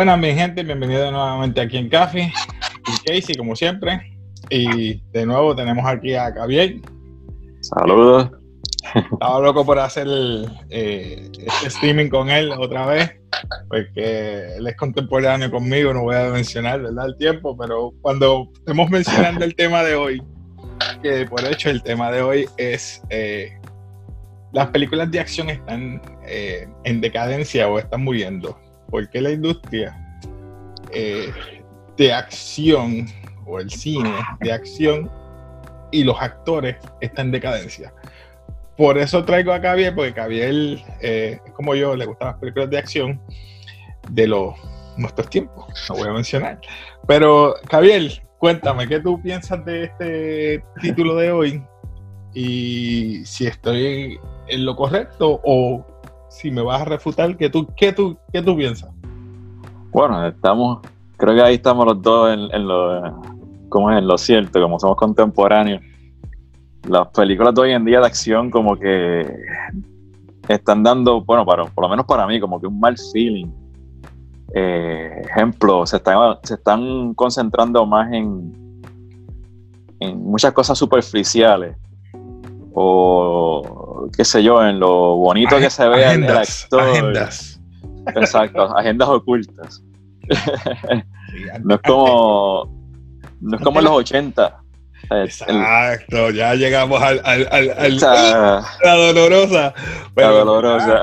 Buenas, mi gente, bienvenidos nuevamente aquí en Café. Y Casey, como siempre. Y de nuevo tenemos aquí a Javier. Saludos. Estaba loco por hacer eh, este streaming con él otra vez, porque él es contemporáneo conmigo, no voy a mencionar ¿verdad? el tiempo, pero cuando estemos mencionando el tema de hoy, que por hecho el tema de hoy es eh, las películas de acción están eh, en decadencia o están muriendo. ¿Por qué la industria de acción o el cine de acción y los actores están en decadencia? por eso traigo a Javier, porque Javier eh, como yo, le gustan las películas de acción de los nuestros tiempos, no voy a mencionar. Pero Javier, cuéntame, ¿qué tú piensas de este título de hoy? Y si estoy en lo correcto o si me vas a refutar, ¿qué tú, qué tú, qué tú piensas? Bueno, estamos, creo que ahí estamos los dos en, en lo, como en lo cierto, como somos contemporáneos las películas de hoy en día de acción como que están dando, bueno, para, por lo menos para mí, como que un mal feeling. Eh, ejemplo, se están, se están concentrando más en, en muchas cosas superficiales o qué sé yo, en lo bonito que se ve en el actor. Agendas. Exacto, agendas ocultas. no es como no es como en los 80 Exacto, ya llegamos al, la dolorosa. la dolorosa.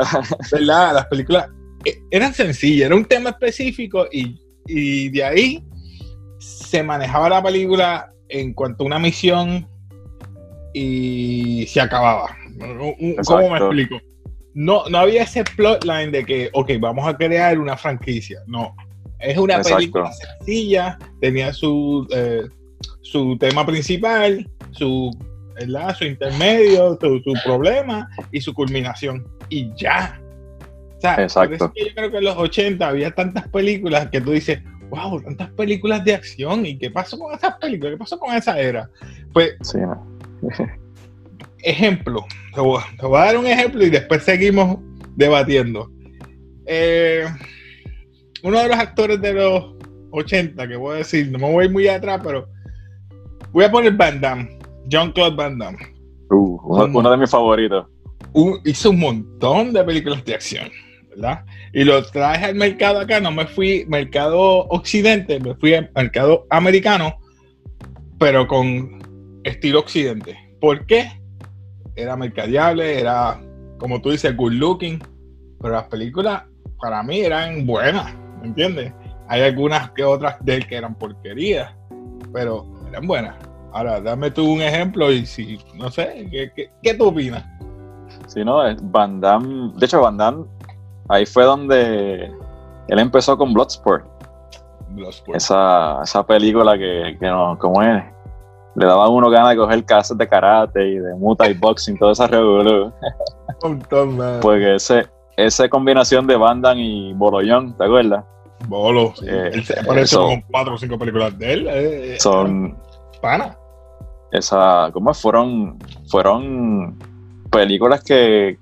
¿verdad? Las películas eh, eran sencillas, era un tema específico y, de ahí se manejaba la película en cuanto a una misión y se acababa. ¿Cómo me explico? No, no había ese plotline de que, ok, vamos a crear una franquicia. No, es una película sencilla, tenía su, eh, su tema principal, su, su intermedio, su, problema y su culminación. Y ya. O sea, Exacto. yo creo que en los 80 había tantas películas que tú dices, wow, tantas películas de acción. ¿Y qué pasó con esas películas? ¿Qué pasó con esa era? Pues, sí, ejemplo, te voy, a dar un ejemplo y después seguimos debatiendo. Eh, uno de los actores de los 80, que voy a decir, no me voy muy atrás, pero Voy a poner Van Damme, Jean-Claude Van Damme. Uh, uno, de mis favoritos. hizo un montón de películas de acción, ¿verdad? Y lo traje al mercado acá, no me fui mercado occidente, me fui al mercado americano, pero con estilo occidente. ¿Por qué? Era mercadeable, era, como tú dices, good looking, pero las películas para mí eran buenas, ¿me entiendes? Hay algunas que otras de él que eran porquerías, pero eran buenas. Ahora, dame tú un ejemplo y si, no sé, ¿qué, qué, tú opinas? Sí, no, Van Damme, de hecho Van Damme, ahí fue donde él empezó con Bloodsport. Bloodsport. Esa, esa película que, que no, como es, le daba uno ganas de coger clases de karate y de muay boxing, toda esa revolución. Porque ese, esa combinación de Van Damme y Bolollón, ¿te acuerdas? Bolo, eh, él se aparece con cuatro o cinco películas de él. Eh, eh, son. Pana. Esa, ¿cómo fueron? Fueron películas que,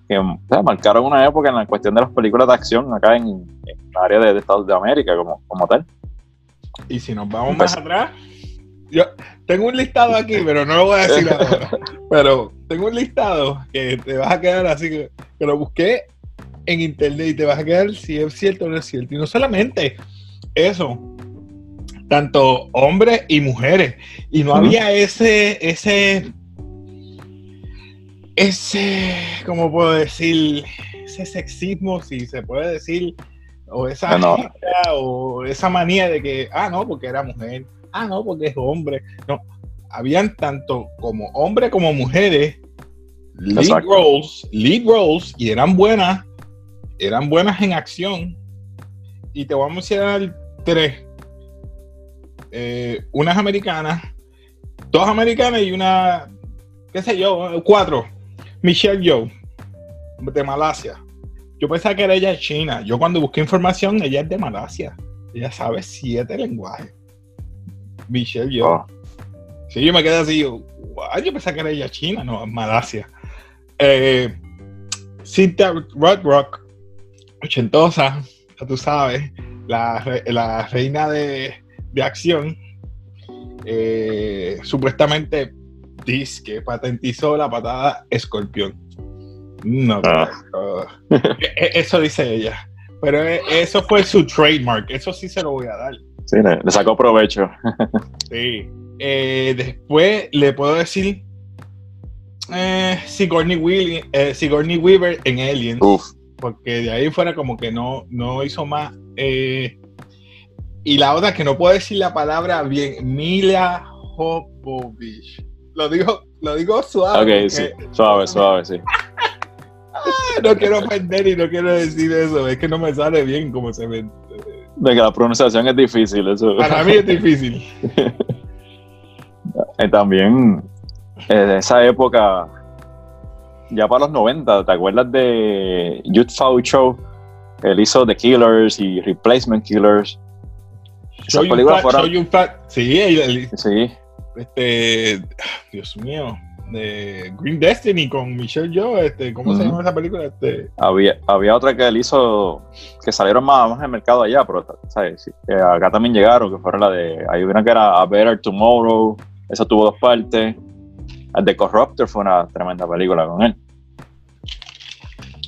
marcaron una época en la cuestión de las películas de acción acá en, el área de, Estados de América como, como tal. Y si nos vamos más atrás, yo tengo un listado aquí, pero no lo voy a decir ahora. pero tengo un listado que te vas a quedar así que, que lo busqué en internet y te vas a quedar si es cierto o no es cierto. Y no solamente eso, tanto hombres y mujeres. Y no había ese, ese, ese, ¿cómo puedo decir? Ese sexismo, si se puede decir, o esa, o esa manía de que, ah, no, porque era mujer, ah, no, porque es hombre. No, habían tanto como hombres como mujeres lead roles, lead roles, y eran buenas eran buenas en acción. Y te voy a mencionar tres. Eh, unas americanas, dos americanas y una, qué sé yo, cuatro. Michelle Yeoh, de Malasia. Yo pensaba que era ella de China. Yo cuando busqué información, ella es de Malasia. Ella sabe siete lenguajes. Michelle Yeoh. Oh. Sí, yo me quedé así, yo, yo pensaba que era ella china, no, Malasia. Eh, Cynthia Rock ochentosa, ya tú sabes. la, la reina de, de acción, eh, supuestamente dice que patentizó la patada escorpión. No, Ah. pero, eh, eso dice ella. Pero eh, eso fue su trademark, eso sí se lo voy a dar. Sí, le, le sacó provecho. Sí. Eh, después le puedo decir eh, Sigourney, Weaver, eh, Sigourney Weaver en Aliens, Uf, porque de ahí fuera como que no, no hizo más. eh, y la otra que no puedo decir la palabra bien, Mila Jovovich. Lo digo, lo digo suave. ok, porque sí. Suave, suave, sí. No quiero ofender y no quiero decir eso. Es que no me sale bien como se me. De que la pronunciación es difícil, eso. Para mí es difícil. Eh, también, eh, de esa época, ya para los 90, ¿te acuerdas de Foul Show? Él hizo The Killers y Replacement Killers. Esas películas fueron. Sí, el- el- Sí, este, Dios mío, de Green Destiny con Michelle Yeoh, este, ¿cómo se Ujú. llama esa película? Este, había, había otra que él hizo que salieron más, más en el mercado allá, pero ¿sabes? Que acá también llegaron, que fueron la de. Hay una que era A Better Tomorrow, esa tuvo dos partes. The Corruptor fue una tremenda película con él.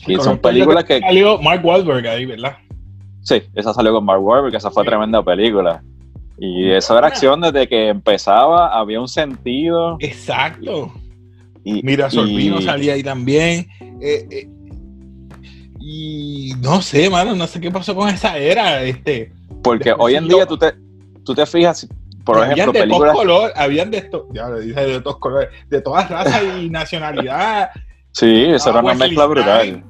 Y son el películas que. salió Mark Wahlberg ahí, ¿verdad? Sí, esa salió con Mark Wahlberg, esa fue Sí. tremenda película. Y eso era acción desde que empezaba, había un sentido. Exacto. Y, Mira, Sorbino y- salía ahí también. eh, eh, y no sé, mano, no sé qué pasó con esa era. Este, Porque hoy en día tú te, tú te fijas, por habían ejemplo, de películas. todos colores, habían de estos, ya le dije de todos colores, de todas razas y nacionalidad. Sí, eso era una mezcla brutal.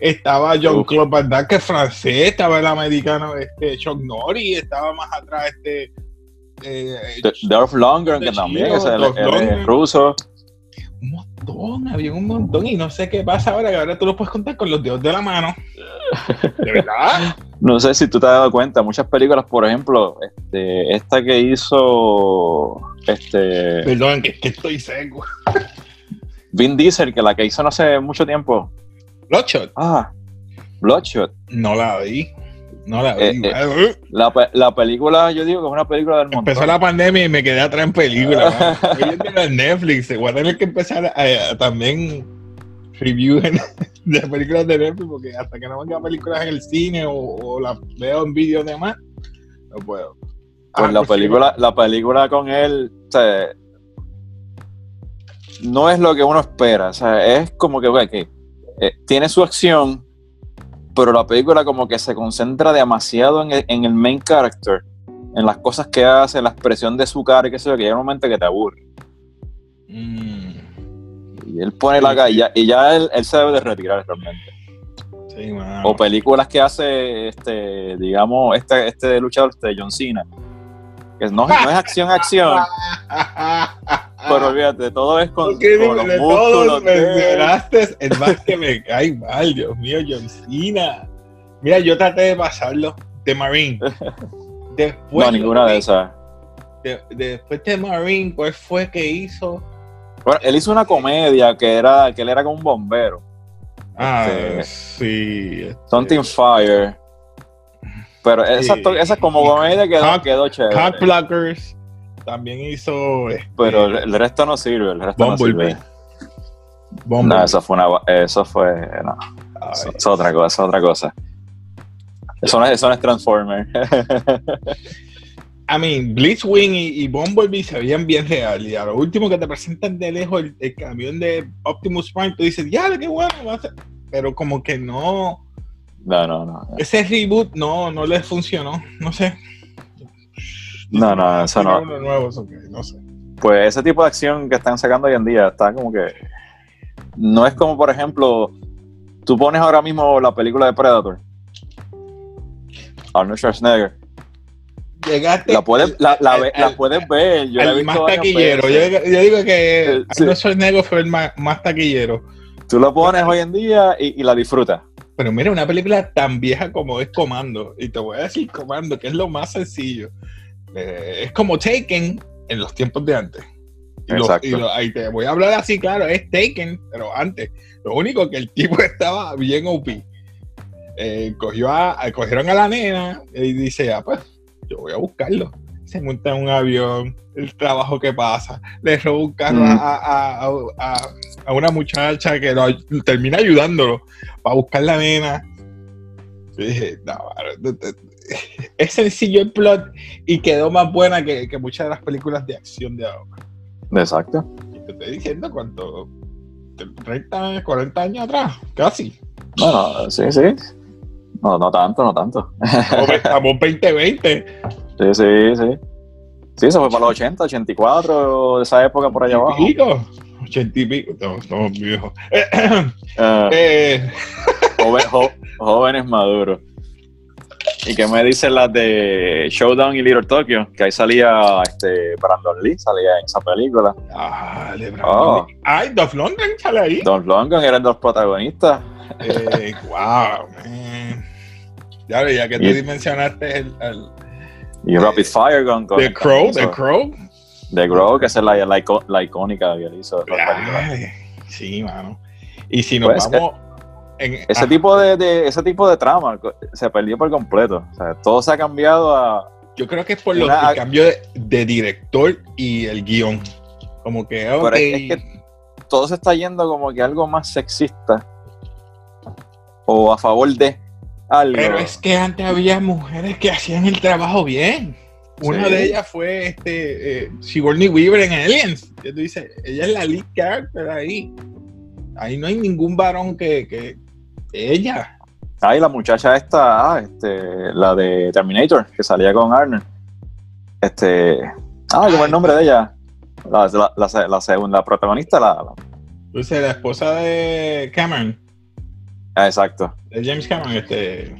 Estaba John. Claude Van Damme, que es francés, estaba el americano este, Chuck Norris, estaba más atrás este. Eh, Dolph Lundgren, que también es el, es Lundgren. ruso. Un montón, había un montón, y no sé qué pasa ahora, que ahora tú lo puedes contar con los dedos de la mano. De verdad. No sé si tú te has dado cuenta, muchas películas, por ejemplo, este, esta que hizo este, Perdón, que, que estoy seco. Vin Diesel, que la que hizo no hace mucho tiempo. Bloodshot. Ah, Bloodshot. No la vi. No la vi. Eh, eh, La, pe- la película, yo digo que es una película del montón. Empezó la pandemia y me quedé atrás en películas. en Netflix. Voy a tener que empezar a, a también review en- de películas de Netflix porque hasta que no vengan películas en el cine o, o las veo en vídeos demás, no puedo. Pues Ah, la pues sí, película, la película con él, no es lo que uno espera. O sea, es como que, que eh, tiene su acción, pero la película como que se concentra demasiado en el, en el main character, en las cosas que hace, en la expresión de su cara, y qué sé yo, que llega un momento que te aburre. Mm, Y él pone la cara y ya, y ya él, él se debe de retirar realmente. sí. O películas que hace, este, digamos, este, este luchador, este John Cena. Que no, no es acción, acción, pero olvídate, todo es con, ¿Por qué con de- los músculos. todos mencionaste el más que me cae mal, Dios mío, John Cena. Mira, yo traté de pasarlo de Marine. Después, No, ninguna de esas. de- después de Marine, ¿cuál fue que hizo? Bueno, él hizo una comedia que era que él era como un bombero. Ah, Este, sí. este, Something Fire. Pero esa, Sí. esa como comedia quedó, Cock- quedó chévere. Cock Blockers también hizo. este, Pero el, el resto no sirve, el resto no Bumblebee. sirve. Bumblebee. No, eso fue una eso fue no, eso, es otra cosa, eso es otra cosa. Eso no es, eso no es Transformer. I mean, Blitzwing y, y Bumblebee se veían bien real. Y a lo último que te presentan de lejos el, el camión de Optimus Prime, tú dices, ya, qué bueno va a ser. Pero como que no. No, no, no. Ese reboot no, no les funcionó. No sé. No, no, eso no. Uno nuevo, eso que, no sé. Pues ese tipo de acción que están sacando hoy en día está como que. No es como, por ejemplo, tú pones ahora mismo la película de Predator. Arnold Schwarzenegger. Llegaste. La puedes, la, la al- la puedes ver. Yo la he al visto más taquillero. Yo, yo digo que Eh, sí. Arnold Schwarzenegger fue el más, más taquillero. Tú lo pones hoy en día y, y la disfrutas. Pero mira, una película tan vieja como es Comando, y te voy a decir Comando, que es lo más sencillo. Eh, es como Taken en los tiempos de antes. Y lo- Exacto. y ahí te voy a hablar así, claro, es Taken, pero antes. Lo único que el tipo estaba bien OP. eh, cogió a, cogieron a la nena y dice, ah, pues, yo voy a buscarlo. Se monta en un avión, el trabajo que pasa, le roba un carro Mm. a, a- a- a una muchacha que lo, termina ayudándolo para buscar la nena. Yo dije, no, es sencillo el plot y quedó más buena que, que muchas de las películas de acción de ahora. Exacto. Y te estoy diciendo cuánto, 30, 40 años atrás, casi. Bueno, sí, sí. No, no tanto, no tanto. Estamos estamos 2020. Sí, sí, sí. Sí, eso fue para los 80, 84, de esa época por allá abajo. y pico, 80 y pico, estamos, estamos viejos. Eh, Eh, jóvenes maduros. ¿Y qué me dicen las de Showdown y Little Tokyo? Que ahí salía este Brandon Lee, salía en esa película. ah, de Oh. Ay, Dolph Lundgren sale ahí. Don Lundgren eran los protagonistas. Eh, wow, man. Ya, ya que tú Y- mencionaste el, el- Y Rapid Fire con, con The Crow, The. Crow. The Crow, que es la, la, la icónica que él hizo. Ay, sí, mano. Y si nos Pues, vamos en Ese tipo de, de- ese tipo de trama se perdió por completo. O sea, todo se ha cambiado a. Yo creo que es por Una- el cambio de, de director y el guion. Como que, ok, Pero es- es Todo se está yendo como que algo más sexista. O a favor de algo. pero es que antes había mujeres que hacían el trabajo bien. Una Sí. de ellas fue este, eh, Sigourney Weaver en Aliens. Que tú dices, ella es la lead character ahí. Ahí no hay ningún varón que, que ella. Ay, la muchacha esta, ah, este, la de Terminator, que salía con Arnold. Este. Ah, ¿cómo es el nombre de ella? La, la, la- la segunda protagonista, la, la- Entonces, la esposa de Cameron, ah, exacto. de James Cameron, este.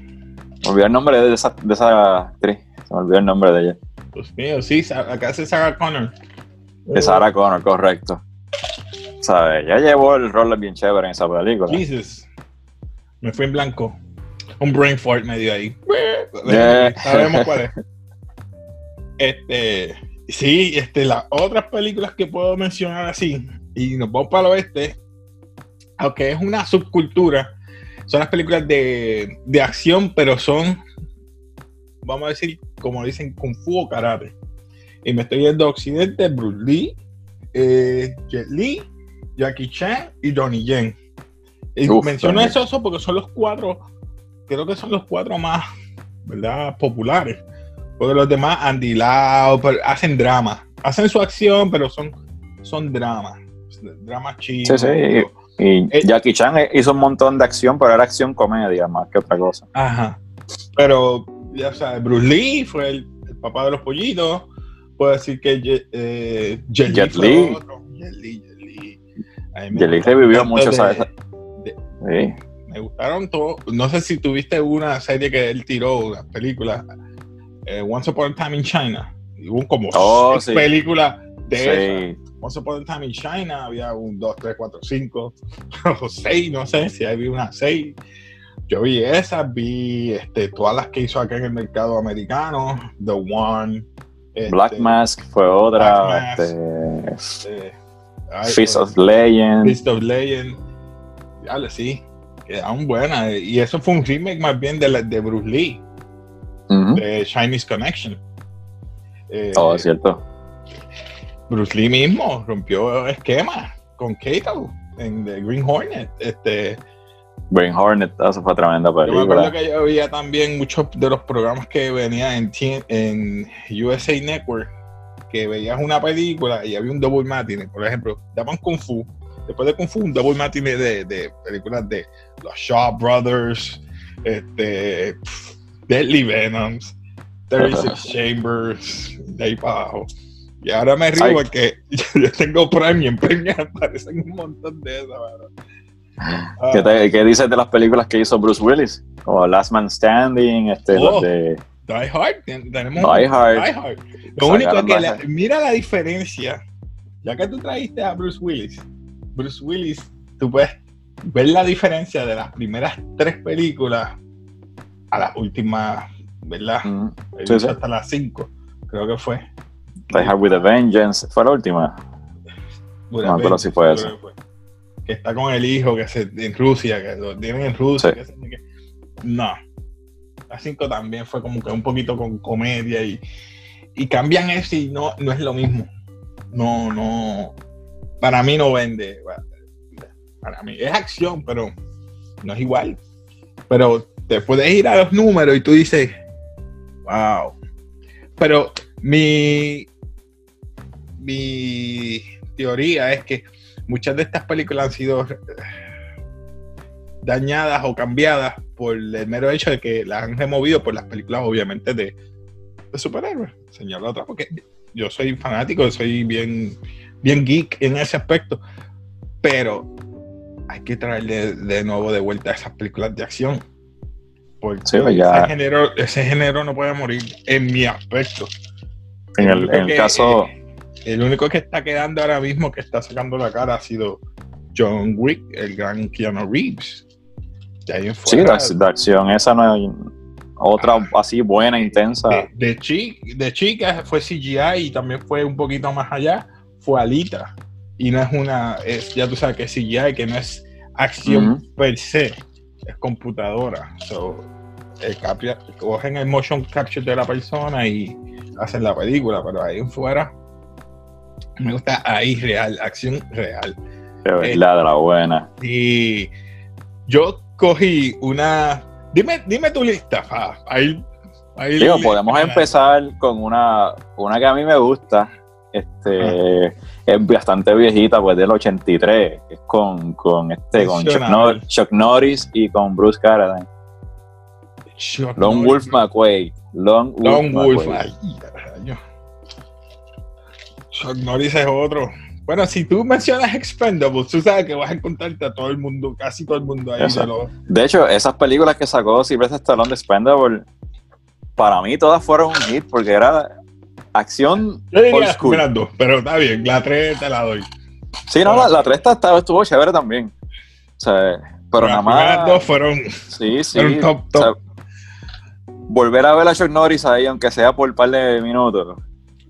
Me olvidé el nombre de esa, de esa actriz. Se me olvidó el nombre de ella. Dios mío, sí, acá hace Sarah Connor. De Sarah Connor, correcto. ¿Sabes? Ya llevó el rol bien chévere en esa película. Jesus. Me fui en blanco. Un brain fart me dio ahí. Yeah. Sabemos cuál es. Este. Sí, este, las otras películas que puedo mencionar así, y nos vamos para el oeste, aunque es una subcultura, son las películas de, de acción, pero son, vamos a decir, como dicen, Kung Fu o Karate. Y me estoy yendo a Occidente, Bruce Lee, eh, Jet Li, Jackie Chan y Donnie Yen. Y Uf, menciono Donnie. esos porque son los cuatro, creo que son los cuatro más, ¿verdad? Populares. Porque los demás, Andy Lau, pero hacen drama. Hacen su acción, pero son, son dramas. Dramas chidos. Sí, sí. Y Eh, Jackie Chan hizo un montón de acción, pero era acción comedia más que otra cosa. Ajá. Pero, ya sabes, Bruce Lee fue el, el papá de los pollitos. Puedo decir que Jet, eh, Jet Jet otro. Jet Li, Jet Li gustaron revivió mucho, de- ¿sabes? Sí. me gustaron todos. No sé si tuviste una serie que él tiró, una película, eh, Once Upon a Time in China. Y Hubo como Oh, seis sí. películas de. Sí. Once Upon a Time in China había un 2, 3, 4, 5 o 6, no sé si había una 6. Yo vi esas, vi este, todas las que hizo acá en el mercado americano, The One, este, Black Mask fue otra. Black este, ay, Fist pues, of Legend. Fist of Legend. Dale, sí, quedaron buenas. Y eso fue un remake más bien de, la, de Bruce Lee, Ujú. de Chinese Connection. Eh, Todo es cierto. Bruce Lee mismo rompió esquema con Kato en The Green Hornet. Este, Green Hornet, eso fue tremenda yo me acuerdo película. que yo veía también muchos de los programas que venían en, en USA Network, que veías una película y había un double matinee. Por ejemplo, daban Kung Fu. Después de Kung Fu, un double matinee de, de películas de los Shaw Brothers, este, pff, Deadly Venoms, 36 Chambers, de ahí para abajo. Y ahora me río Ay. porque yo tengo Prime y en Prime me aparecen un montón de esas. Ah, ¿Qué, te- qué dices de las películas que hizo Bruce Willis? Como Last Man Standing, este, Oh. de Die Hard, ten- tenemos Die Hard. Die Hard. Lo único es que la- mira la diferencia. Ya que tú trajiste a Bruce Willis, Bruce Willis, tú puedes ver la diferencia de las primeras tres películas a las últimas, ¿verdad? Mm, Sí, sí. hasta las cinco, creo que fue. Die Hard with a Vengeance. Fue la última. No, pero sí fue esa. que fue. Que está con el hijo que se, en Rusia, que lo tienen en Rusia. Sí. que se- que- no. La 5 también fue como que un poquito con comedia y, y cambian eso y no, no es lo mismo. No, no. Para mí no vende. Para mí es acción, pero no es igual. Pero te puedes ir a los números y tú dices, wow. Pero mi, mi teoría es que muchas de estas películas han sido dañadas o cambiadas por el mero hecho de que las han removido por las películas, obviamente, de, de superhéroes. Señalo otra, porque yo soy fanático, soy bien, bien geek en ese aspecto, pero hay que traerle de nuevo de vuelta esas películas de acción. Porque pues ese, género, ese género no puede morir en mi aspecto. En el, en el caso. Eh, el único que está quedando ahora mismo que está sacando la cara ha sido John Wick, el gran Keanu Reeves. sí, de, acción, esa no hay otra ah. así buena, intensa. De, de, chica fue CGI y también fue un poquito más allá, fue Alita. Y no es una, es, ya tú sabes que es CGI, que no es acción per se, es computadora. So, el cogen el motion capture de la persona y hacen la película, pero ahí en fuera me gusta ahí real, acción real. De la buena. Y yo cogí una. Dime, dime tu lista, Ahí, ahí Digo, podemos empezar con una, una que a mí me gusta. Este es bastante viejita, pues del 83. Es con, con este, con Chuck, Norris y con Bruce Carradine. Long Wolf McQuay. Long, Wolf, Chuck Norris es otro. Bueno, si tú mencionas Expendables, tú sabes que vas a encontrarte a todo el mundo, casi todo el mundo ahí. De, hecho, esas películas que sacó Sylvester Stallone de Expendables, para mí todas fueron un hit porque era acción Yo diría, old pero está bien, la 3 te la doy. Sí, no, la, la 3 estaba, estuvo chévere también. O sea, pero nada más. Las dos fueron, sí, sí, top, top. volver a ver a Chuck Norris ahí, aunque sea por un par de minutos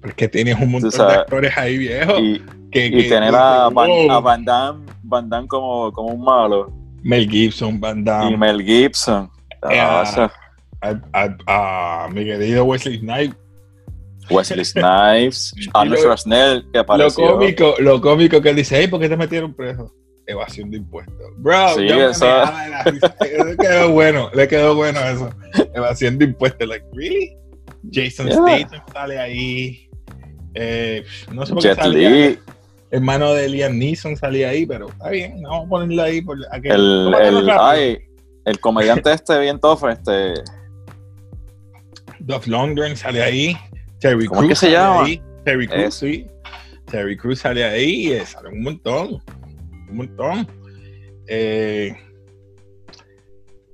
porque tienes un montón de actores ahí viejos. Y, que, tener a, Van, Damme, Van Damme como, como un malo. Mel Gibson, Van Damme. Y Mel Gibson. Eh, a, a, mi querido Wesley Snipes. Wesley Snipes, Arnold Schwarzenegger, que apareció. Lo cómico, lo cómico que él dice, hey, ¿por qué te metieron preso? Evasión de impuestos. Bro, sí, eso... le quedó bueno, le quedó bueno eso. Evasión de impuestos, like, really? Jason Statham sale ahí. Eh, no sé por qué. Hermano de Liam Neeson salía ahí, pero está bien, vamos a ponerlo ahí. Por, el, el, ay, el comediante este bien tough, este. Duff Lundgren sale ahí. Terry ¿Cómo Cruz es que se llama? Ahí. Terry Cruz, sí. Terry Cruz sale ahí, eh, sale un montón. Un montón. Eh,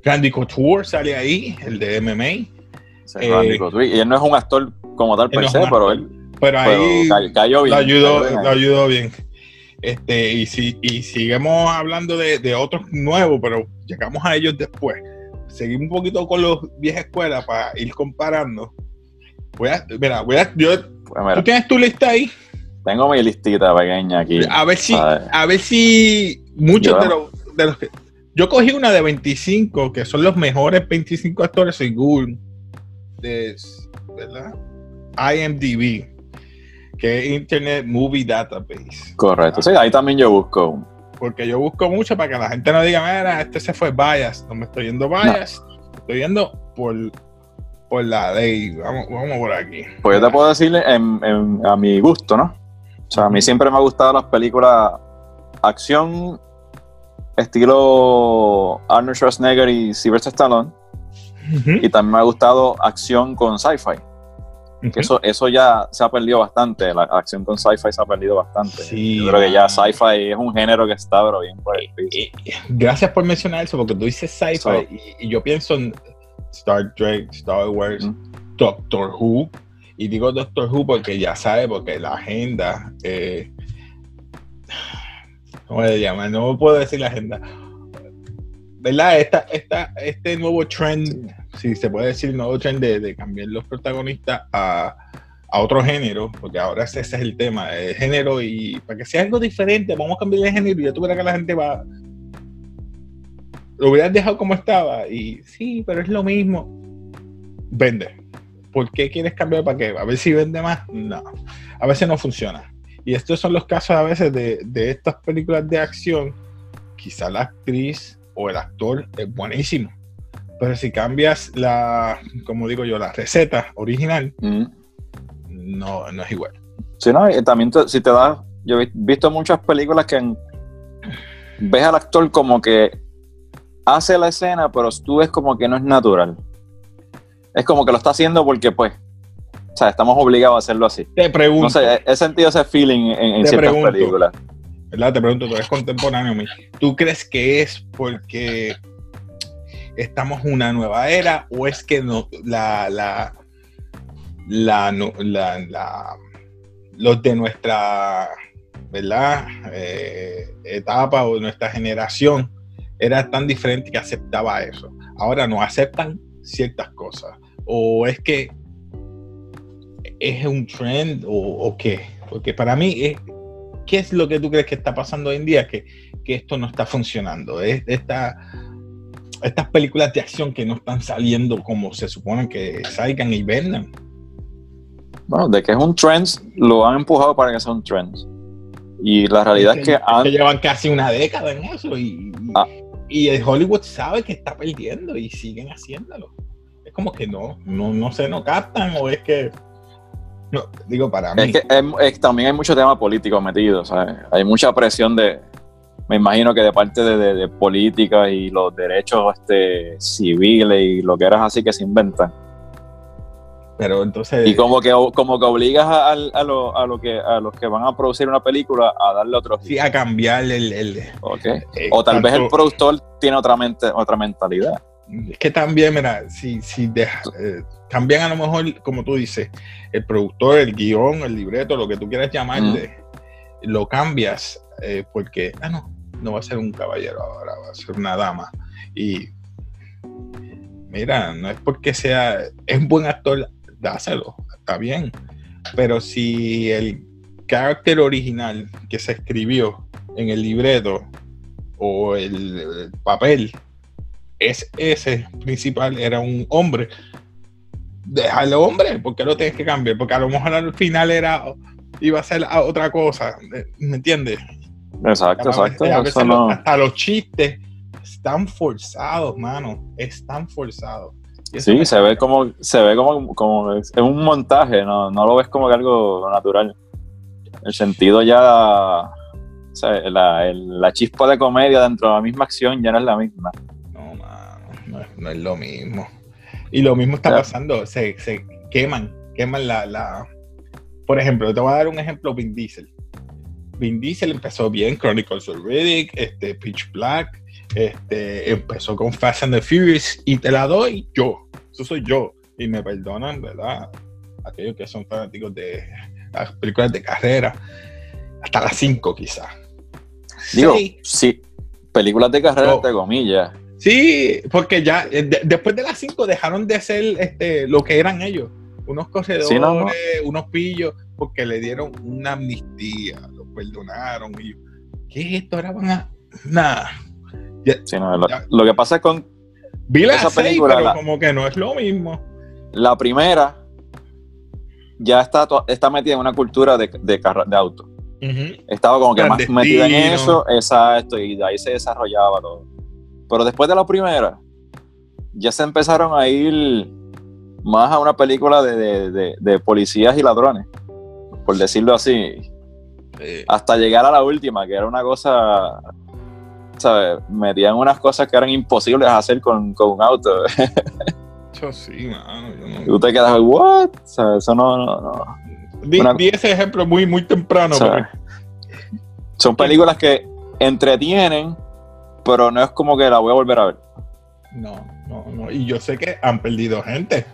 Randy Couture sale ahí, el de MMA. Eh, y él no es un actor como tal per se, pero él pero ahí cayó bien, lo, ayudó, lo ayudó bien. Este, y, si, y seguimos hablando de, otros nuevos, pero llegamos a ellos después. Seguimos un poquito con los viejas escuelas para ir comparando. Voy a, mira, voy a, yo, pues ¿tú tienes tu lista ahí? Tengo mi listita pequeña aquí. A ver si, a ver, si muchos de los, de los que. Yo cogí una de 25, que son los mejores 25 actores según de, ¿verdad? IMDb que es Internet Movie Database. Correcto, sí, ahí también yo busco. Porque yo busco mucho para que la gente no diga, mira, este se fue bias, no me estoy yendo bias, estoy yendo por, por la ley, vamos, vamos por aquí. Pues yo te puedo decirle a mi gusto, ¿no? O sea, a mí siempre me ha gustado las películas acción estilo Arnold Schwarzenegger y Sylvester Stallone. Y también me ha gustado acción con sci-fi eso, eso ya se ha perdido bastante, la acción con sci-fi se ha perdido bastante. Yo creo que ya sci-fi es un género que está pero bien por el piso. Gracias por mencionar eso, porque tú dices sci-fi y, yo pienso en Star Trek, Star Wars, Doctor Who. Y digo Doctor Who porque ya sabe, porque la agenda, eh, ¿cómo se llama? No puedo decir la agenda. ¿Verdad? Esta, esta, este nuevo trend si se puede decir, nuevo trend de, cambiar los protagonistas a, otro género, porque ahora ese, es el tema, el género, y para que sea algo diferente, vamos a cambiar de género y tú verás que la gente va. Lo hubieras dejado como estaba y sí, pero es lo mismo. Vende. ¿Por qué quieres cambiar para qué? A ver si vende más. No. A veces no funciona. Y estos son los casos a veces de, de estas películas de acción. Quizá la actriz o el actor es buenísimo. Pero si cambias la, como digo yo, la receta original, Mm. no, no es igual. Sí, no, y también te- si te das, yo he visto muchas películas que en- ves al actor como que hace la escena, pero tú ves como que no es natural. Es como que lo está haciendo porque, pues, o sea, estamos obligados a hacerlo así. Te pregunto, No sé, he, sentido ese feeling en, en ciertas pregunto. películas. ¿verdad? Te pregunto, tú eres contemporáneo. ¿Tú crees que es porque estamos en una nueva era o es que no, la, la, la, no- la- la- los de nuestra ¿verdad? Eh, etapa o nuestra generación era tan diferente que aceptaba eso? Ahora no aceptan ciertas cosas. ¿O es que es un trend o, o qué? Porque para mí es, ¿qué es lo que tú crees que está pasando hoy en día que, que esto no está funcionando? Es esta, estas películas de acción que no están saliendo como se supone que salgan y vendan. Bueno, de que es un trend, lo han empujado para que sea un trend. Y la realidad es que han, que llevan casi una década en eso y, y- Ah. Y el Hollywood sabe que está perdiendo y siguen haciéndolo. Es como que no, no, no se no captan o es que no, digo para mí. Es que es- es- también hay mucho tema político metido, ¿sabes? Hay mucha presión de, me imagino que de parte de, de, de política y los derechos este, civiles y lo que eras así que se inventan. Pero entonces Y como que, como que obligas a, a lo, a, lo que, a los que van a producir una película a darle otro sí a cambiar el, el- eh, O tal vez el productor tiene otra, mente, otra mentalidad. Es que también, mira, si, si deja- eh, cambian a lo mejor, como tú dices, el productor, el guion, el libreto, lo que tú quieras llamarle, lo cambias eh, porque, ah, no, no va a ser un caballero ahora, va a ser una dama. Y mira, no es porque sea, es un buen actor, dáselo, está bien. Pero si el carácter original que se escribió en el libreto o el, el papel es ese principal, era un hombre, déjalo hombre, ¿por qué lo tienes que cambiar? Porque a lo mejor al final era iba a ser a otra cosa, ¿me entiendes? Exacto, A veces- exacto. a veces Hasta los chistes están forzados, mano, están forzados. Sí, se ve como, se ve como, como es un montaje, no, no lo ves como que algo natural. El sentido ya, o sea, la, el- la chispa de comedia dentro de la misma acción ya no es la misma. No, mano, no, es- no es lo mismo. Y lo mismo está pasando, se, se queman, queman la, la... Por ejemplo, te voy a dar un ejemplo, Vin Diesel. Vin Diesel empezó bien, Chronicles of Riddick, este, Pitch Black, este, empezó con Fast and the Furious, y te la doy yo, eso soy yo, y me perdonan, ¿verdad? Aquellos que son fanáticos de las películas de carrera, hasta las 5 quizás. Digo, Seis, sí, películas de carrera, No. entre comillas. Sí, porque ya eh, de- después de las 5 dejaron de ser este, lo que eran ellos. Unos corredores, Sí, no, no. unos pillos, porque le dieron una amnistía, lo perdonaron. Y yo, ¿qué es esto? Ahora van a. Nada. Sí, no, lo, que pasa es con Vi la Esa 6, película, pero la- como que no es lo mismo. la primera, ya está, está metida en una cultura de, de, carro- de auto. Estaba como que más metida en eso, exacto, y de ahí se desarrollaba todo. Pero después de la primera, ya se empezaron a ir más a una película de, de- de- policías y ladrones, por decirlo así, hasta llegar a la última, que era una cosa, ¿sabes? Metían unas cosas que eran imposibles de hacer con, con un auto. yo sí, mano. yo no- Y tú te quedas, ¿what? Eso no, no, no. Di, una- di ese ejemplo muy, muy temprano. Porque- son películas que entretienen, pero no es como que la voy a volver a ver. No, no, no. Y yo sé que han perdido gente.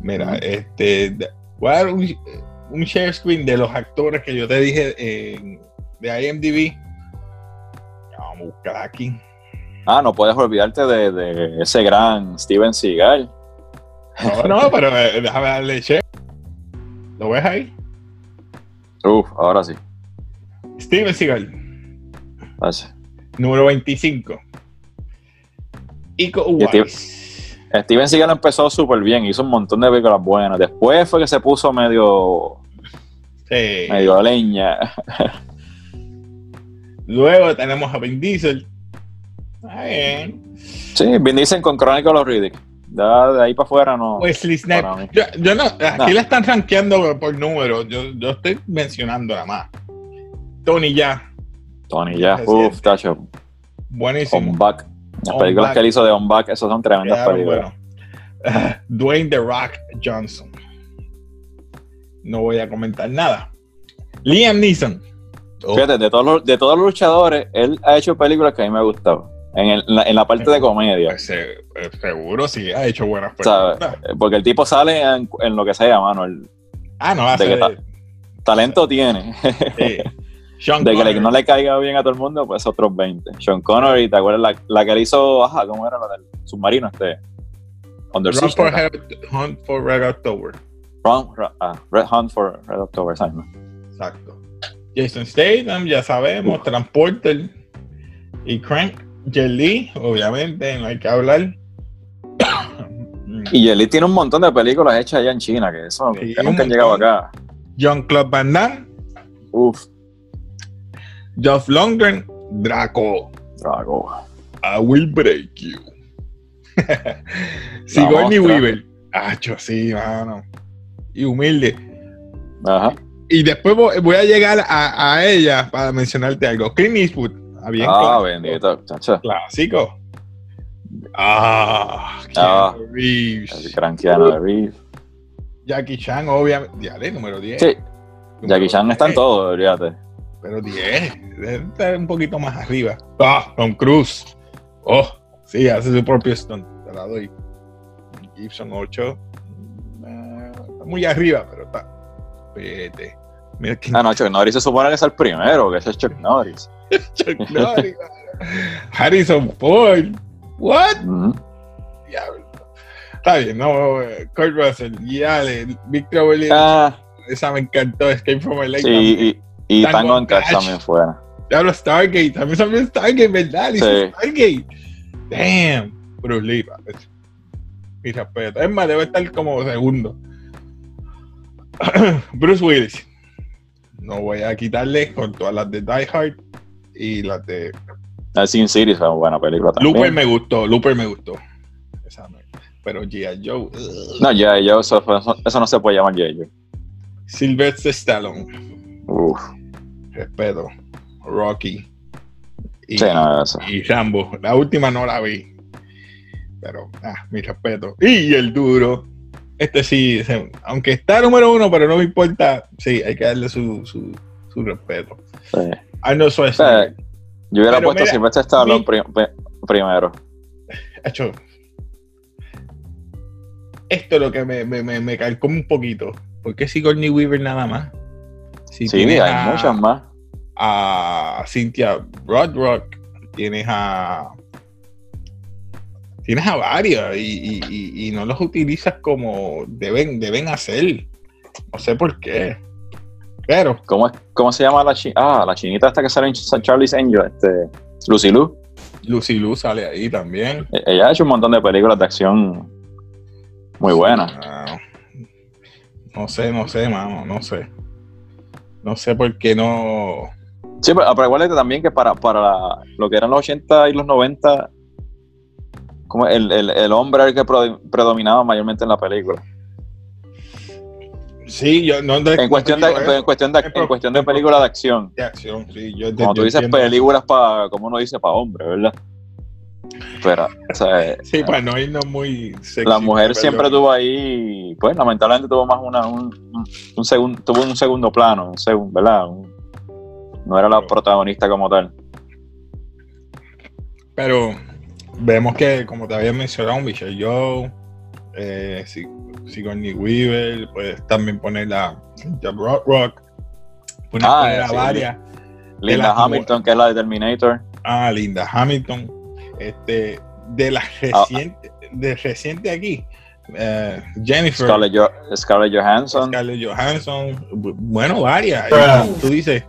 Mira, este. voy a dar un, un share screen de los actores que yo te dije en- de IMDb. Aquí. Ah, no puedes olvidarte de, de ese gran Steven Seagal. No, no, pero eh, déjame darle share. ¿Lo ves ahí? Uf, ahora sí. Steven Seagal, Gracias. número 25. Iko Y Steve- Uwais. Steven Seagal empezó súper bien, hizo un montón de películas buenas. Después fue que se puso medio, Sí. medio leña. Luego tenemos a Vin Diesel. Está bien. Sí, Vin Diesel con Chronicle of Riddick. Ya de ahí para afuera no. Wesley. Snipes. Yo, yo no, aquí No. la están rankeando por números. Yo, yo estoy mencionando nada más. Tony ya. Tony ya, es. tacho. Buenísimo. On Back. Las On películas Back. que él hizo de On Back, esas son tremendas Quedaron películas. buenos. Dwayne The Rock Johnson. No voy a comentar nada. Liam Neeson. Oh, Fíjate, de todos, los, de todos los luchadores, él ha hecho películas que a mí me han gustado. En, el- en la, en la parte de comedia. pues, se- eh, seguro sí, ha hecho buenas ¿sabes? películas. Porque el tipo sale en, en lo que sea, mano. El Ah, no, hace De que de, talento tiene. eh, Sean De que le- no le caiga bien a todo el mundo, pues otros 20. Sean Connery, ¿te acuerdas la, la que él hizo? Ajá, ¿cómo era la del submarino este? Under Run for Hunt for Red October. Run- ah, Red Hunt for Red October, ¿sabes? no? Exacto. Jason Statham, ya sabemos, Transporter y Crank. Jet Li, obviamente, no hay que hablar. Y Jelly tiene un montón de películas hechas allá en China, que eso Sí, que un nunca han llegado acá. John Claude Van Damme, Uf, Jeff Lundgren, Draco. Drago. I will break you. Sigourney. Weaver. Acho, sí, mano. Y humilde. Ajá. Y después voy a llegar a, a ella para mencionarte algo. Clint Eastwood. Ah, bien ah, clásico. bendito, chacho. Clásico. Ah, Ah. Keanu Reeves. El gran Keanu Reeves. Jackie Chan, obviamente. Ya, número 10. Sí, Número Jackie Chan está en 10, todo, fíjate. Pero 10. Debe estar un poquito más arriba. Ah, Tom Cruise. Oh, sí, hace su propio stunt. Te la doy. Gibson 8. eh, está muy arriba, pero está. Vete. Mira quién Ah, no, Chuck Norris se supone que es el primero, que ese es Chuck Norris. Chuck Norris. Harrison Ford. What? Ujú. Diablo. Está bien, no. eh, Kurt Russell, Yale, Victor Williams. Ah, Esa me encantó. Escape from LA. sí, también. y, y Tango en Cash también fuera. Diablo, Stargate. También salió Stargate, ¿verdad? Sí. Stargate. Damn. Bruce Lee. Mi respeto. Es más, debe estar como segundo. Bruce Willis. No voy a quitarle con todas las de Die Hard y las de El Sin City una buena película también. Looper me gustó. Looper me gustó. Esa Pero G.I. Joe. No, ya, ya, eso, eso, no se puede llamar J.J. Sylvester Stallone. Uf, Respeto. Rocky. Y, sí, no, y Rambo. La última no la vi. Pero, ah, mi respeto. Y el duro. Este sí, aunque está número uno, pero no me importa. Sí, hay que darle su, su, su respeto. sí. Arnold Schwarzenegger. Yo hubiera Pero puesto mira, Sylvester Stallone mi- pri- pri- primero. Hecho, esto es lo que me, me, me, me calcó un poquito. ¿Por qué Sigourney Weaver nada más? Si Sí, hay a- muchas más. a Cynthia Rodrock, tienes a tienes a varias y, y- y- y no los utilizas como deben, deben hacer. No sé por qué. Pero, ¿Cómo, es- ¿Cómo se llama la chinita? Ah, la chinita esta que sale en Ch- Charlie's Angel, este, Lucy Lou. Lucy Lou sale ahí también. E- Ella ha hecho un montón de películas de acción muy buenas. Ah, no sé, no sé, mano, no sé. No sé por qué no. Sí, pero, pero igual también que para, para la- lo que eran los 80 y los 90, como el, el, el hombre el que predominaba mayormente en la película. Sí, yo no En cuestión de, en cuestión de, en cuestión de películas de acción. de acción, sí, yo Como tú dices, entiendo. películas para, como uno dice, para hombres, ¿verdad? Pero, o sea, Sí, para no irnos muy sexy, la mujer siempre tuvo ahí, pues lamentablemente tuvo más una, un, un, un segundo, tuvo un segundo plano, un segundo, ¿verdad? Un- no era la protagonista como tal. Pero vemos que, como te había mencionado, Michelle Joe, eh, Si- Sigourney Weaver, puedes también poner a Cynthia Rock Rock, puedes Ah, poner a sí. varias, Linda las Hamilton, que es la de Terminator. a Linda Hamilton, este, de las Ah. recientes, de reciente aquí, eh, Jennifer, Scarlett, Jo- Scarlett Johansson. Scarlett Johansson, bu- bueno, varias. Tú dices,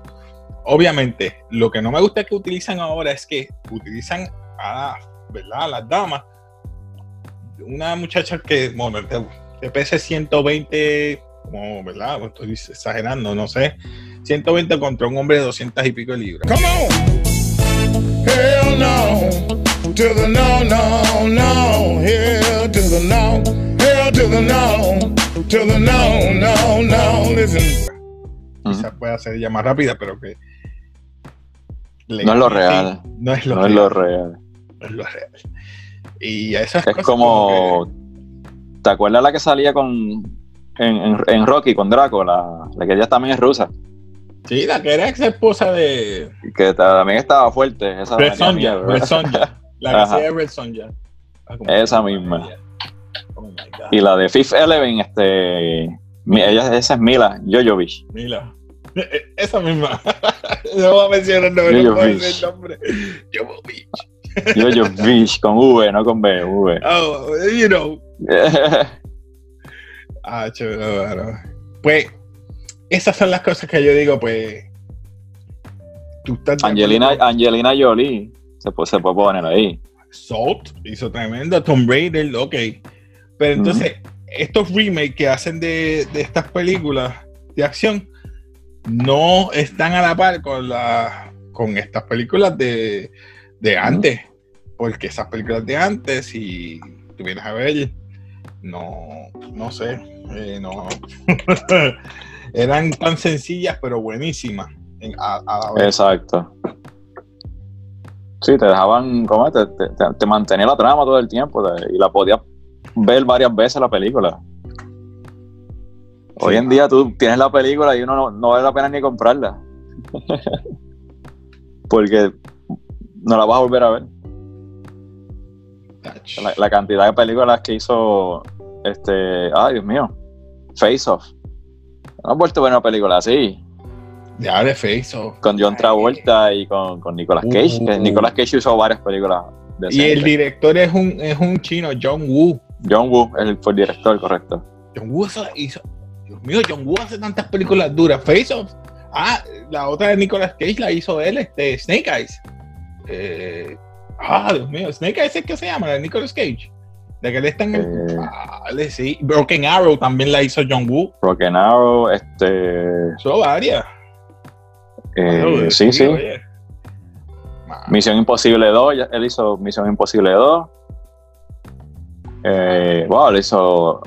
obviamente, lo que no me gusta que utilizan ahora es que utilizan a, ¿verdad? las damas una muchacha que, bueno, que pese 120, como, ¿verdad? Estoy exagerando, no sé. 120 contra un hombre de 200 y pico de libras. Come on. Hell no. To the no, no, no. Hell to the no. Hell to the no. To the no, no, no. Listen. Quizás pueda ser ya más rápida, pero que. No es lo real. No es lo, no real. Es lo real. No es lo real. Y esas es como. ¿Te acuerdas la que salía con. En, en, Rocky con Draco, la, la que ella también es rusa? Sí, la que era ex esposa de. Que también estaba fuerte. Esa Red Sonja. Red Sonja. La que hacía Red Sonja. Ah, esa misma. Oh y la de Fifth Eleven, este. Ella, esa es Mila Jojovic. Mila. E, e, esa misma. no voy a mencionar el nombre. No el nombre. Jojovic. Jojovic con V, no con B. V. Oh, you know. ah, chévere, bueno. Pues esas son las cosas que yo digo, pues. Tú estás Angelina, Angelina Jolie se puede, se puede poner ahí. Salt hizo tremendo, Tom Raider, ok. Pero entonces, estos remakes que hacen de, estas películas de acción no están a la par con, la, con estas películas de, antes. Porque esas películas de antes, si tú vienes a ver, no, no sé, eh, no. eran tan sencillas pero buenísimas. Exacto. Sí, te dejaban, ¿cómo? Te, te, mantenía la trama todo el tiempo y la podías ver varias veces la película. Hoy en día tú tienes la película y uno no, vale la pena ni comprarla. Porque no la vas a volver a ver. La, la, cantidad de películas que hizo este. Ay, Dios mío. Face Off. No has vuelto a ver una película así. Ya de Face Con John Travolta y con, con Nicolas Cage. Uh. Nicolas Cage hizo varias películas. y el director es un, es un chino, John Woo. John Woo es el, fue el director, correcto. John Woo hizo. Dios mío, John Woo hace tantas películas duras. Face Off. Ah, la otra de Nicolas Cage la hizo él, este, Snake Eyes. Eh, ah, Dios mío, Snake Eyes es que se llama, de Nicolas Cage. De que él está en el. Eh, sí. Broken Arrow también la hizo John Woo. Broken Arrow, este. Son varias. Eh, sí, sí. Misión Imposible 2, él hizo Misión Imposible 2. Eh, wow, él hizo.